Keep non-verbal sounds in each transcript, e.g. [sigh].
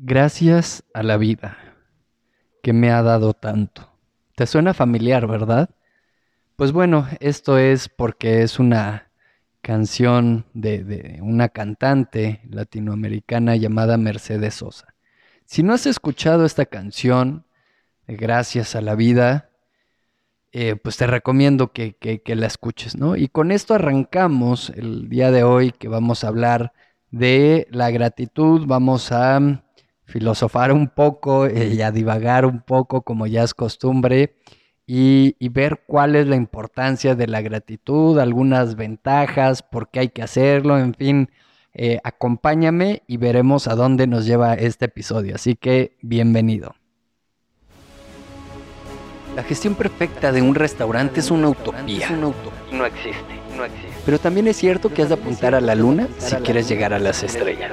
Gracias a la vida que me ha dado tanto. ¿Te suena familiar, verdad? Pues bueno, esto es porque es una canción de, una cantante latinoamericana llamada Mercedes Sosa. Si no has escuchado esta canción, Gracias a la vida, eh, pues te recomiendo que, que, la escuches, ¿no? Y con esto arrancamos el día de hoy que vamos a hablar de la gratitud, vamos a filosofar un poco eh, y a divagar un poco como ya es costumbre y, ver cuál es la importancia de la gratitud, algunas ventajas, por qué hay que hacerlo, en fin, eh, acompáñame y veremos a dónde nos lleva este episodio. Así que bienvenido. La gestión perfecta de un restaurante es una utopía. No existe, no existe. Pero también es cierto que has de apuntar a la luna si quieres llegar a las estrellas.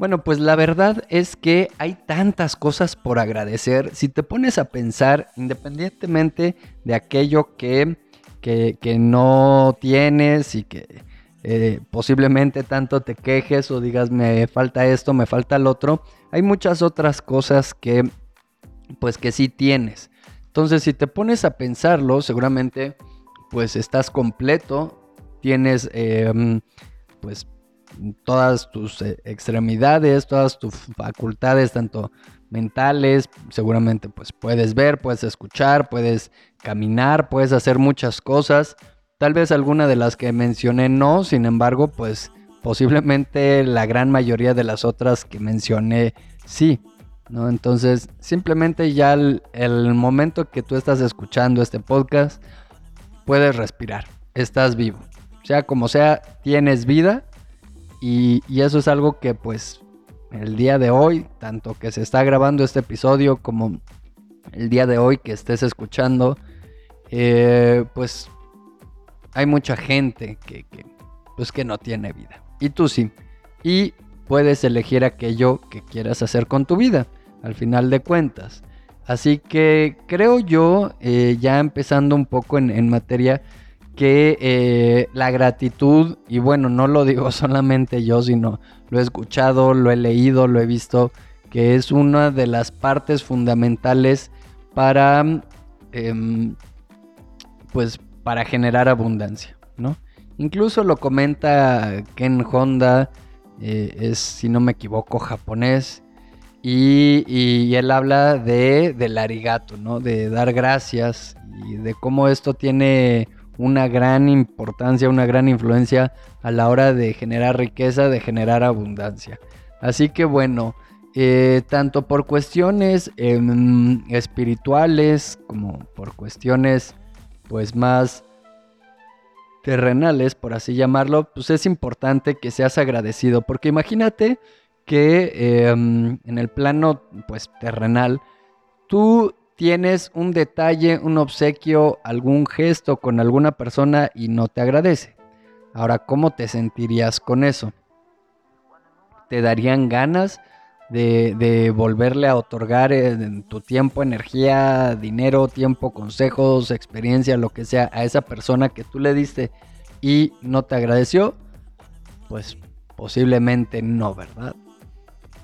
Bueno, pues la verdad es que hay tantas cosas por agradecer. Si te pones a pensar, independientemente de aquello que, que, no tienes y que eh, posiblemente tanto te quejes o digas me falta esto, me falta el otro, hay muchas otras cosas que pues que sí tienes. Entonces, si te pones a pensarlo, seguramente pues estás completo, tienes em, pues todas tus eh, extremidades, todas tus facultades, tanto mentales, seguramente pues puedes ver, puedes escuchar, puedes caminar, puedes hacer muchas cosas. Tal vez alguna de las que mencioné no, sin embargo, pues posiblemente la gran mayoría de las otras que mencioné sí. ¿no? Entonces, simplemente ya el, el momento que tú estás escuchando este podcast, puedes respirar, estás vivo. Sea como sea, tienes vida y, eso es algo que pues el día de hoy, tanto que se está grabando este episodio como el día de hoy que estés escuchando, eh, pues hay mucha gente que, pues que no tiene vida. Y tú sí. Y puedes elegir aquello que quieras hacer con tu vida, al final de cuentas. Así que creo yo, eh, ya empezando un poco en, en materia, que eh, la gratitud, y bueno, no lo digo [laughs] solamente yo, sino lo he escuchado, lo he leído, lo he visto, que es una de las partes fundamentales para, em, pues, para generar abundancia, ¿no? Incluso lo comenta Ken Honda, eh, es, si no me equivoco, japonés, y, y, él habla de, del arigato, ¿no? De dar gracias y de cómo esto tiene una gran importancia, una gran influencia a la hora de generar riqueza, de generar abundancia. Así que bueno, eh, tanto por cuestiones em, espirituales como por cuestiones pues más terrenales, por así llamarlo, pues es importante que seas agradecido, porque imagínate que em, en el plano pues terrenal, tú tienes un detalle, un obsequio, algún gesto con alguna persona y no te agradece. Ahora, ¿cómo te sentirías con eso? ¿Te darían ganas de, volverle a otorgar eh, tu tiempo, energía, dinero, tiempo, consejos, experiencia, lo que sea, a esa persona que tú le diste y no te agradeció? Pues posiblemente no, ¿verdad?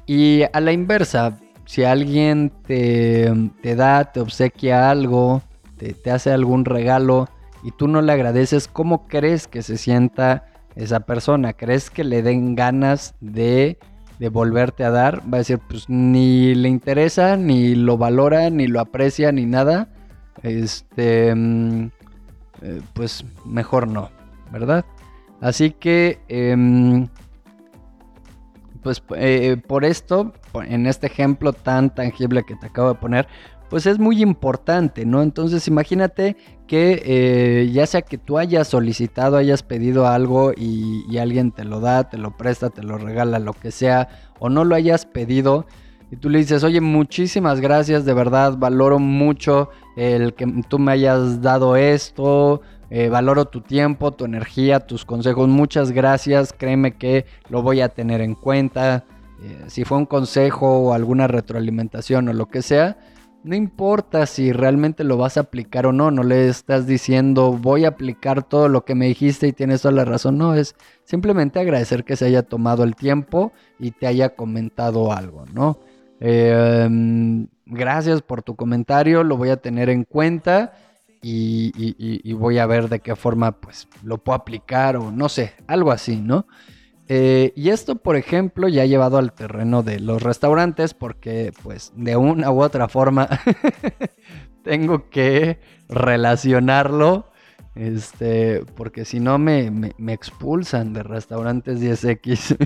Y a la inversa, si alguien te, da, te obsequia algo, te, hace algún regalo y tú no le agradeces, ¿cómo crees que se sienta esa persona? ¿Crees que le den ganas de, de volverte a dar? Va a decir, pues ni le interesa, ni lo valora, ni lo aprecia, ni nada. Este, mm, eh, pues mejor no, ¿verdad? Así que, em, pues eh, por esto, en este ejemplo tan tangible que te acabo de poner, pues es muy importante, ¿no? Entonces imagínate que eh, ya sea que tú hayas solicitado, hayas pedido algo y, y, alguien te lo da, te lo presta, te lo regala, lo que sea, o no lo hayas pedido, y tú le dices, oye, muchísimas gracias, de verdad, valoro mucho el que tú me hayas dado esto, eh, valoro tu tiempo, tu energía, tus consejos, muchas gracias, créeme que lo voy a tener en cuenta. Eh, si fue un consejo o alguna retroalimentación o lo que sea, no importa si realmente lo vas a aplicar o no, no le estás diciendo voy a aplicar todo lo que me dijiste y tienes toda la razón, no, es simplemente agradecer que se haya tomado el tiempo y te haya comentado algo, ¿no? Em, gracias por tu comentario, lo voy a tener en cuenta y, voy a ver de qué forma pues lo puedo aplicar o no sé, algo así, ¿no? Eh, y esto, por ejemplo, ya ha llevado al terreno de los restaurantes porque pues de una u otra forma [laughs] tengo que relacionarlo. Este, porque si no me, expulsan de restaurantes 10X.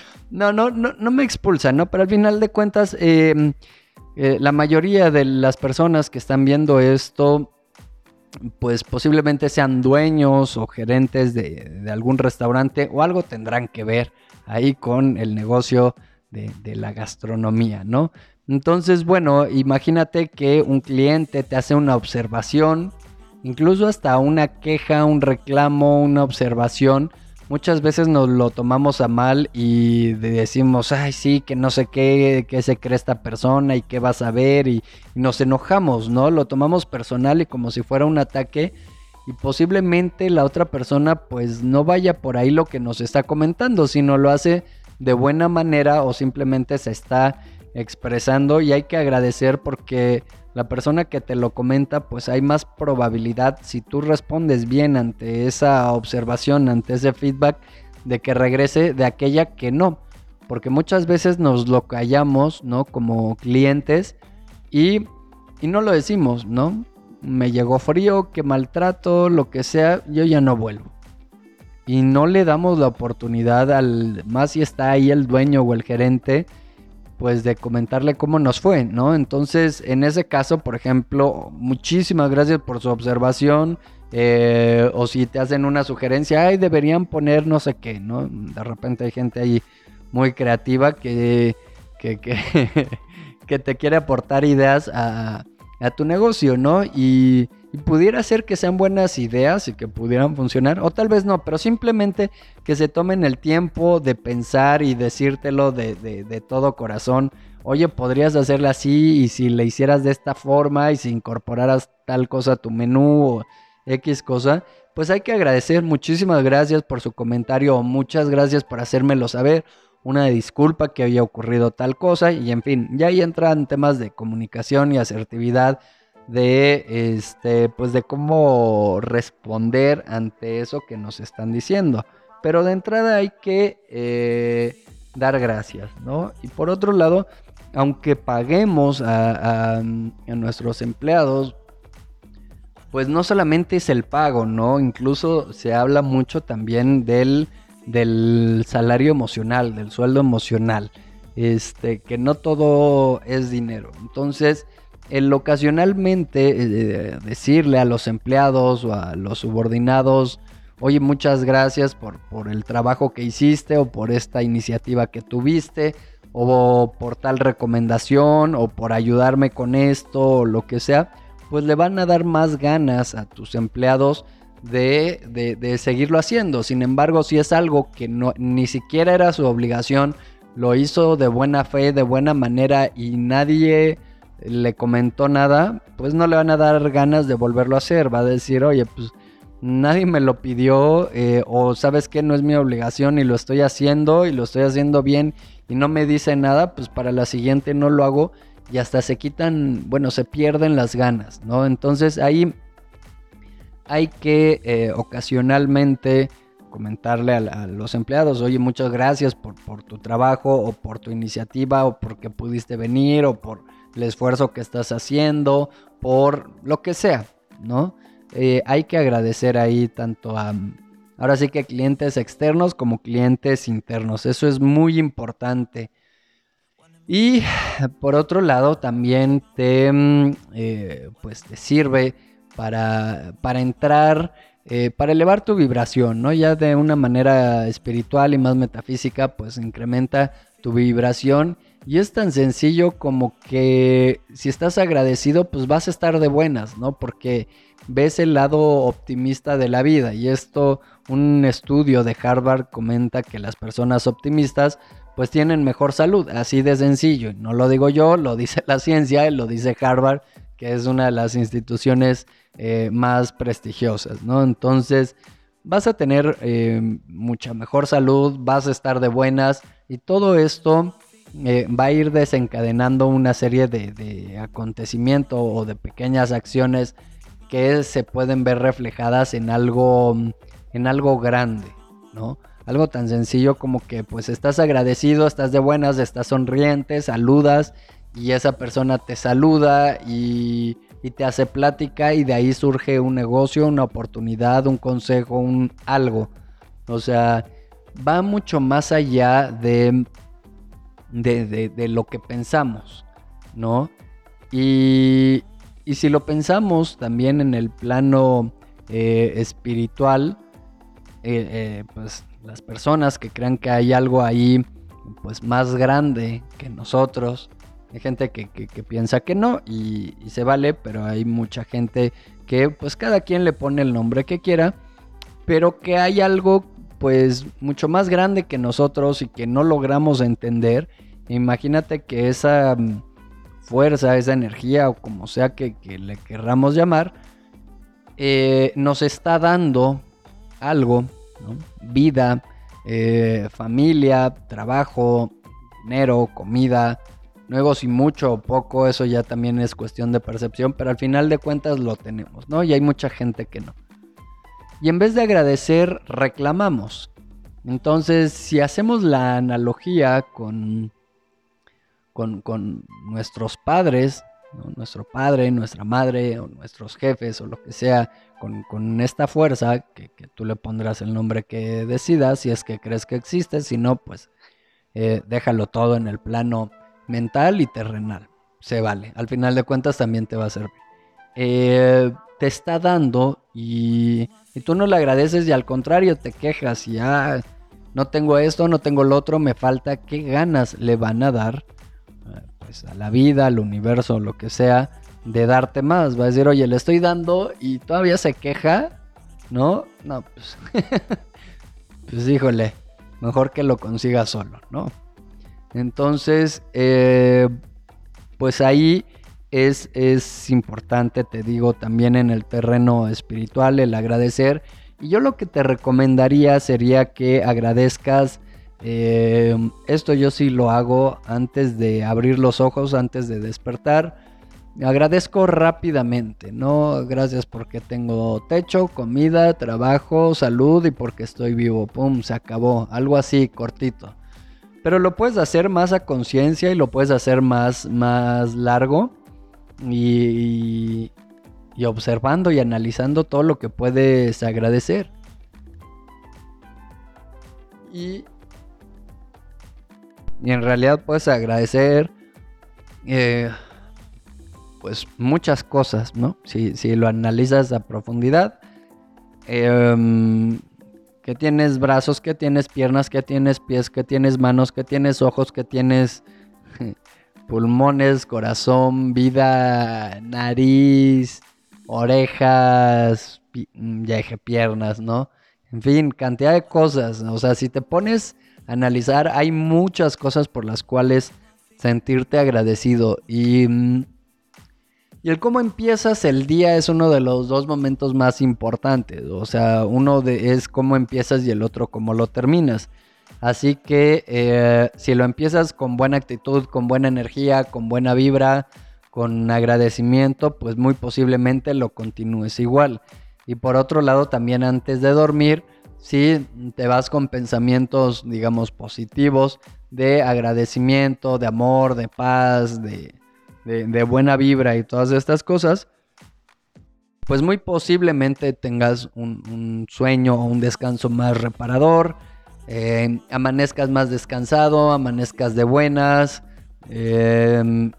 [laughs] no, no, no, no me expulsan, ¿no? Pero al final de cuentas, em, eh, la mayoría de las personas que están viendo esto pues posiblemente sean dueños o gerentes de, algún restaurante o algo tendrán que ver ahí con el negocio de, la gastronomía, ¿no? Entonces, bueno, imagínate que un cliente te hace una observación, incluso hasta una queja, un reclamo, una observación muchas veces nos lo tomamos a mal y decimos, ay, sí, que no sé qué, qué se cree esta persona y qué vas a ver y, nos enojamos, ¿no? Lo tomamos personal y como si fuera un ataque y posiblemente la otra persona pues no vaya por ahí lo que nos está comentando, sino lo hace de buena manera o simplemente se está expresando y hay que agradecer porque la persona que te lo comenta, pues hay más probabilidad, si tú respondes bien ante esa observación, ante ese feedback, de que regrese de aquella que no. Porque muchas veces nos lo callamos, ¿no? Como clientes y, y no lo decimos, ¿no? Me llegó frío, que maltrato, lo que sea, yo ya no vuelvo. Y no le damos la oportunidad al, más si está ahí el dueño o el gerente, pues de comentarle cómo nos fue, ¿no? Entonces, en ese caso, por ejemplo, muchísimas gracias por su observación. Eh, o si te hacen una sugerencia, ay, deberían poner no sé qué, ¿no? De repente hay gente ahí muy creativa que, que, que, [laughs] te quiere aportar ideas a tu negocio, ¿no? Y y pudiera ser que sean buenas ideas y que pudieran funcionar, o tal vez no, pero simplemente que se tomen el tiempo de pensar y decírtelo de, de, todo corazón. Oye, podrías hacerle así y si le hicieras de esta forma y si incorporaras tal cosa a tu menú o X cosa, pues hay que agradecer. Muchísimas gracias por su comentario o muchas gracias por hacérmelo saber. Una disculpa que haya ocurrido tal cosa y en fin, ya ahí entran temas de comunicación y asertividad de este pues de cómo responder ante eso que nos están diciendo. Pero de entrada hay que eh, dar gracias no y por otro lado aunque paguemos a, a, nuestros empleados pues no solamente es el pago no incluso se habla mucho también del del salario emocional del sueldo emocional este que no todo es dinero. Entonces el ocasionalmente eh, decirle a los empleados o a los subordinados, oye, muchas gracias por, por el trabajo que hiciste o por esta iniciativa que tuviste o por tal recomendación o por ayudarme con esto o lo que sea, pues le van a dar más ganas a tus empleados de, de, seguirlo haciendo. Sin embargo, si es algo que no, ni siquiera era su obligación, lo hizo de buena fe, de buena manera y nadie le comentó nada, pues no le van a dar ganas de volverlo a hacer. Va a decir, oye, pues nadie me lo pidió eh, o sabes que no es mi obligación y lo estoy haciendo y lo estoy haciendo bien y no me dice nada, pues para la siguiente no lo hago y hasta se quitan, bueno, se pierden las ganas, ¿no? Entonces ahí hay que eh, ocasionalmente comentarle a, los empleados, oye, muchas gracias por, por tu trabajo o por tu iniciativa o porque pudiste venir o por el esfuerzo que estás haciendo, por lo que sea, ¿no? Eh, hay que agradecer ahí tanto a, ahora sí que clientes externos como clientes internos, eso es muy importante. Y por otro lado, también te, mm, eh, pues te sirve para, para entrar, eh, para elevar tu vibración, ¿no? Ya de una manera espiritual y más metafísica, pues incrementa tu vibración. Y es tan sencillo como que si estás agradecido, pues vas a estar de buenas, ¿no? Porque ves el lado optimista de la vida. Y esto, un estudio de Harvard comenta que las personas optimistas pues tienen mejor salud, así de sencillo. No lo digo yo, lo dice la ciencia, lo dice Harvard, que es una de las instituciones eh, más prestigiosas, ¿no? Entonces, vas a tener eh, mucha mejor salud, vas a estar de buenas y todo esto eh, va a ir desencadenando una serie de, de acontecimientos o de pequeñas acciones que se pueden ver reflejadas en algo, en algo grande, ¿no? Algo tan sencillo como que pues estás agradecido, estás de buenas, estás sonriente, saludas y esa persona te saluda y, te hace plática y de ahí surge un negocio, una oportunidad, un consejo, un algo. O sea, va mucho más allá de, de, lo que pensamos, ¿no? Y, y, si lo pensamos también en el plano eh, espiritual, eh, eh, pues las personas que crean que hay algo ahí pues más grande que nosotros. Hay gente que, piensa que no y, se vale, pero hay mucha gente que pues cada quien le pone el nombre que quiera, pero que hay algo pues mucho más grande que nosotros y que no logramos entender. Imagínate que esa mm, fuerza, esa energía o como sea que, le querramos llamar, eh, nos está dando algo Vida, eh, familia, trabajo, dinero, comida, nuevos y mucho o poco, eso ya también es cuestión de percepción, pero al final de cuentas lo tenemos, ¿no? Y hay mucha gente que no. Y en vez de agradecer, reclamamos. Entonces, si hacemos la analogía con, con, con nuestros padres, nuestro padre, nuestra madre o nuestros jefes o lo que sea, con, esta fuerza, que, tú le pondrás el nombre que decidas, si es que crees que existe, si no, pues eh, déjalo todo en el plano mental y terrenal. Se vale, al final de cuentas también te va a servir. Eh, te está dando y, y, tú no le agradeces y al contrario te quejas y ah, no tengo esto, no tengo lo otro, me falta, ¿qué ganas le van a dar? Pues, a la vida, al universo, lo que sea, de darte más. Va a decir, oye, le estoy dando y todavía se queja, ¿no? No, pues, [laughs] pues híjole, mejor que lo consiga solo, ¿no? Entonces, eh, pues ahí es, es importante, te digo, también en el terreno espiritual, el agradecer. Y yo lo que te recomendaría sería que agradezcas eh, esto yo sí lo hago antes de abrir los ojos, antes de despertar. Agradezco rápidamente, ¿no? Gracias porque tengo techo, comida, trabajo, salud y porque estoy vivo. ¡Pum! Se acabó. Algo así, cortito. Pero lo puedes hacer más a conciencia y lo puedes hacer más, más largo. Y, y observando y analizando todo lo que puedes agradecer. Y y en realidad puedes agradecer eh, pues muchas cosas, ¿no? Si, lo analizas a profundidad. Em, que tienes brazos, que tienes piernas, que tienes pies, que tienes manos, que tienes ojos, que tienes pulmones, corazón, vida, nariz, orejas, ya dije piernas, ¿no? En fin, cantidad de cosas. O sea, si te pones analizar, hay muchas cosas por las cuales sentirte agradecido y, mm, y el cómo empiezas el día es uno de los dos momentos más importantes, o sea, uno de, es cómo empiezas y el otro cómo lo terminas. Así que eh, si lo empiezas con buena actitud, con buena energía, con buena vibra, con agradecimiento, pues muy posiblemente lo continúes igual. Y por otro lado, también antes de dormir, si te vas con pensamientos, digamos, positivos, de agradecimiento, de amor, de paz, de, buena vibra y todas estas cosas, pues muy posiblemente tengas un, sueño o un descanso más reparador, eh, amanezcas más descansado, amanezcas de buenas, Em,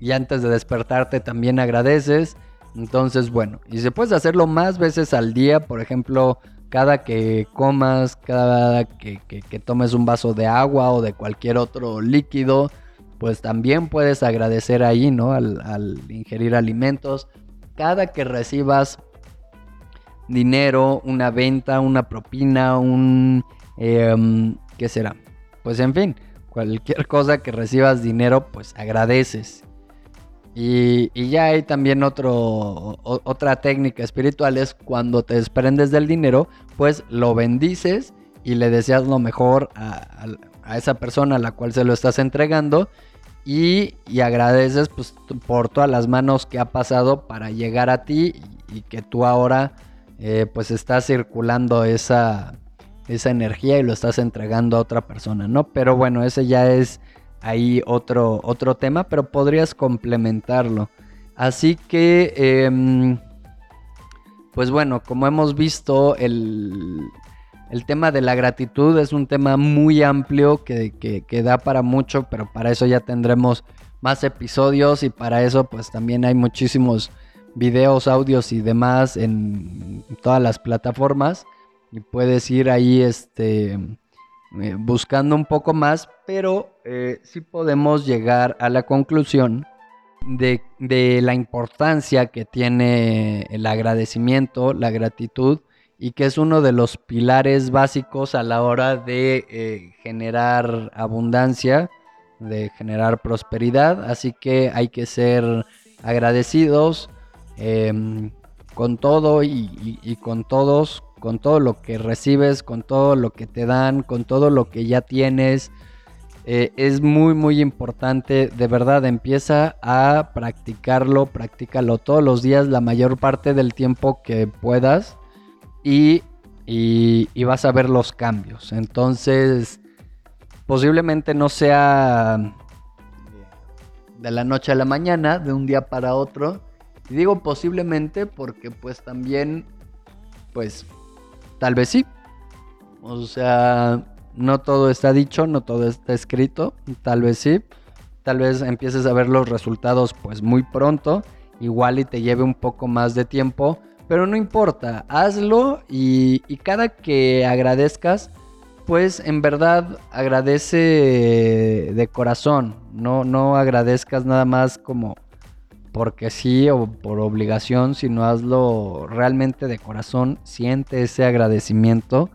y antes de despertarte también agradeces. Entonces, bueno, y se puedes hacerlo más veces al día, por ejemplo, cada que comas, cada que, tomes un vaso de agua o de cualquier otro líquido, pues también puedes agradecer ahí, ¿no? Al, ingerir alimentos. Cada que recibas dinero, una venta, una propina, un... Em, ¿Qué será? Pues en fin, cualquier cosa que recibas dinero, pues agradeces. Y, ya hay también otro, otra técnica espiritual, es cuando te desprendes del dinero, pues lo bendices y le deseas lo mejor a, esa persona a la cual se lo estás entregando y, agradeces pues, por todas las manos que ha pasado para llegar a ti y, que tú ahora eh, pues estás circulando esa, esa energía y lo estás entregando a otra persona, ¿no? Pero bueno, ese ya es ahí otro, otro tema, pero podrías complementarlo. Así que, em, pues bueno, como hemos visto, el, el, tema de la gratitud es un tema muy amplio que, que, da para mucho, pero para eso ya tendremos más episodios y para eso pues también hay muchísimos videos, audios y demás en todas las plataformas y puedes ir ahí este eh, buscando un poco más, pero eh, sí podemos llegar a la conclusión de, la importancia que tiene el agradecimiento, la gratitud, y que es uno de los pilares básicos a la hora de eh, generar abundancia, de generar prosperidad. Así que hay que ser agradecidos em, con todo y con todos, con todo lo que recibes, con todo lo que te dan, con todo lo que ya tienes. Eh, es muy muy importante, de verdad, empieza a practicarlo, practícalo todos los días, la mayor parte del tiempo que puedas y, y, vas a ver los cambios. Entonces, posiblemente no sea de la noche a la mañana, de un día para otro. Y digo posiblemente porque pues también, pues Tal vez sí. O sea, no todo está dicho, no todo está escrito. Tal vez sí. Tal vez empieces a ver los resultados pues muy pronto. Igual y te lleve un poco más de tiempo. Pero no importa, hazlo y, y cada que agradezcas, pues en verdad agradece de corazón. No, no agradezcas nada más como porque sí o por obligación, sino hazlo realmente de corazón, siente ese agradecimiento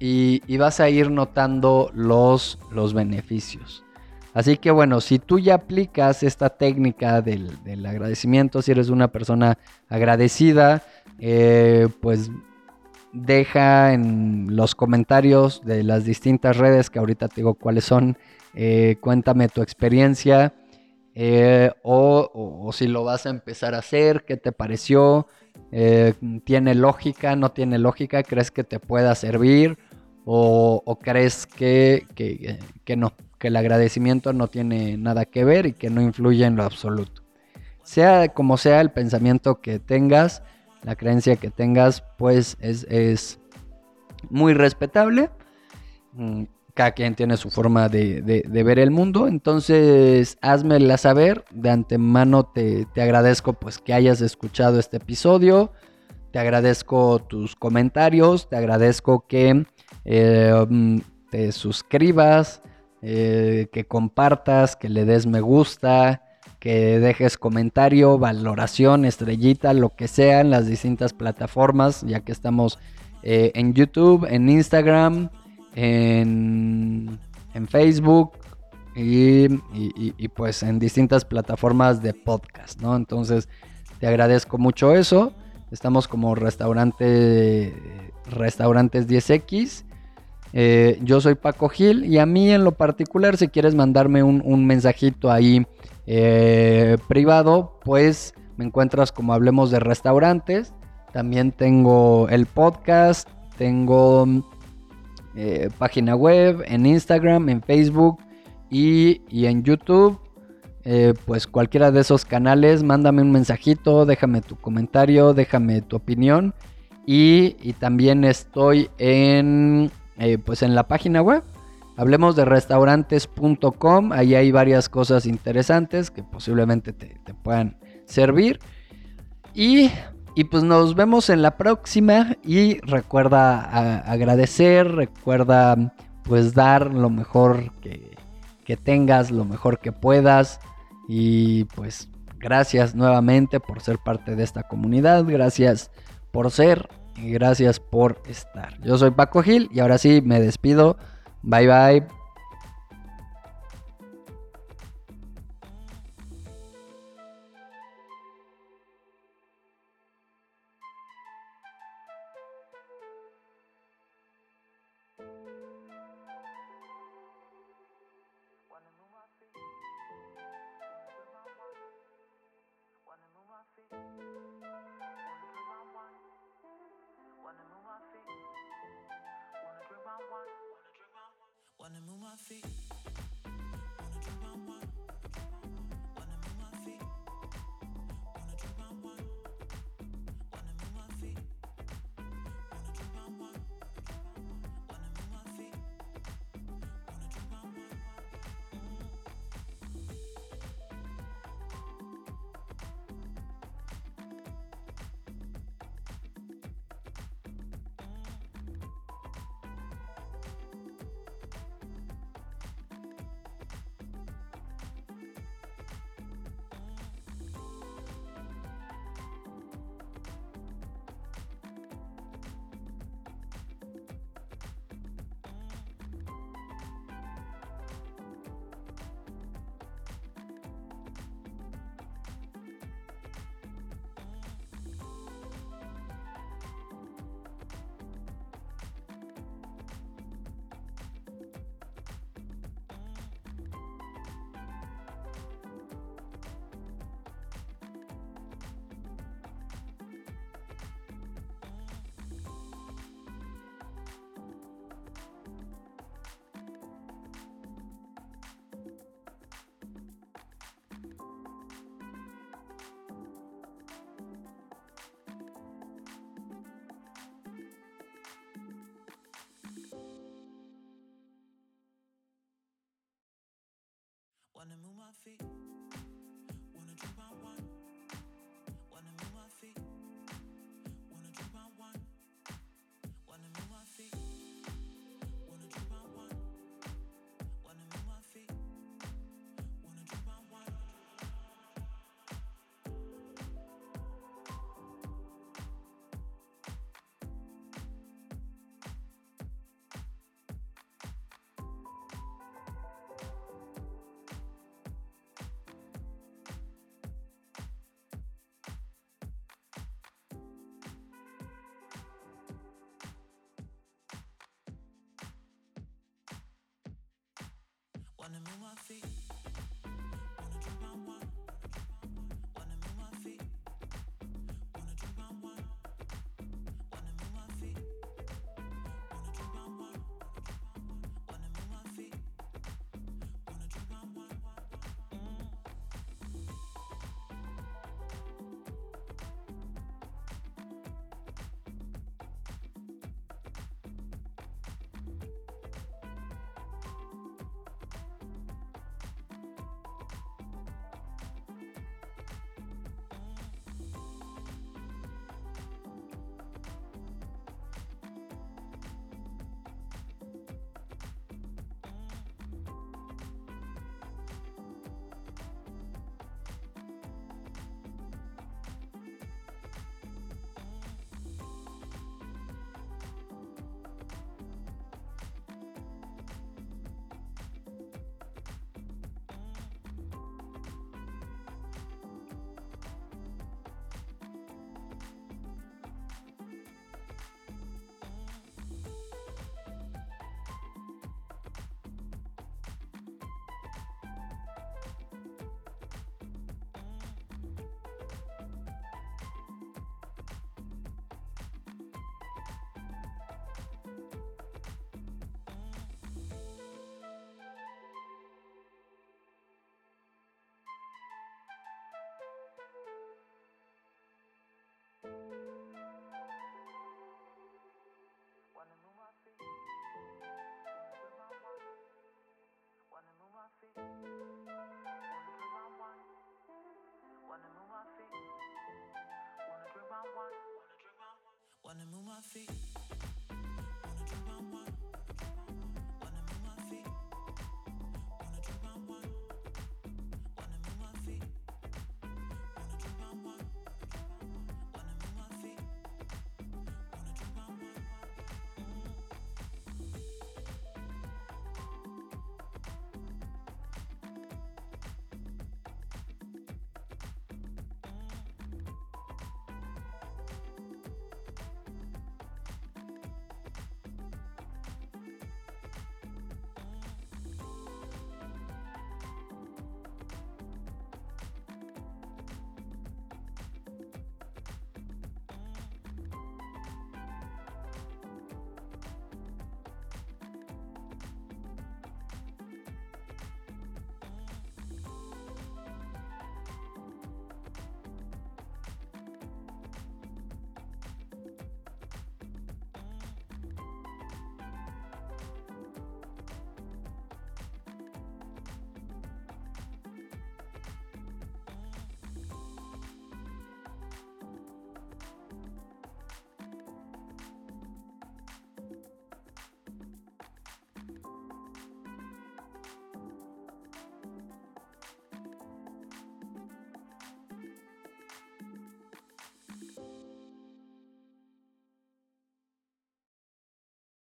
y, vas a ir notando los, los, beneficios. Así que bueno, si tú ya aplicas esta técnica del, agradecimiento, si eres una persona agradecida, eh, pues deja en los comentarios de las distintas redes que ahorita te digo cuáles son, eh, cuéntame tu experiencia eh, o, si lo vas a empezar a hacer, qué te pareció, eh, tiene lógica, no tiene lógica, crees que te pueda servir o, crees que, que, no, que el agradecimiento no tiene nada que ver y que no influye en lo absoluto. Sea como sea el pensamiento que tengas, la creencia que tengas, pues es, es muy respetable. Mm, cada quien tiene su forma de, ver el mundo, entonces házmela saber, de antemano te, agradezco pues que hayas escuchado este episodio, te agradezco tus comentarios, te agradezco que eh, te suscribas, eh, que compartas, que le des me gusta, que dejes comentario, valoración, estrellita, lo que sea en las distintas plataformas, ya que estamos eh, en YouTube, en Instagram, en, Facebook y, pues en distintas plataformas de podcast, ¿no? Entonces te agradezco mucho eso. Estamos como restaurante, restaurantes 10X. Eh, yo soy Paco Gil y a mí en lo particular, si quieres mandarme un, mensajito ahí eh, privado, pues me encuentras como hablemos de restaurantes. También tengo el podcast, tengo eh, página web, en Instagram, en Facebook y, en YouTube. Eh, pues cualquiera de esos canales, mándame un mensajito, déjame tu comentario, déjame tu opinión. Y, también estoy en, eh, pues en la página web, hablemos de restaurantes.com. Ahí hay varias cosas interesantes que posiblemente te, te puedan servir. Y, y, pues nos vemos en la próxima. Y recuerda agradecer, recuerda pues dar lo mejor que, que tengas, lo mejor que puedas. Y pues gracias nuevamente por ser parte de esta comunidad. Gracias por ser y gracias por estar. Yo soy Paco Gil y ahora sí me despido. Bye bye. Wanna move my feet. Wanna wanna move my feet. Wanna move my feet. Wanna drink my wine. Wanna move my feet.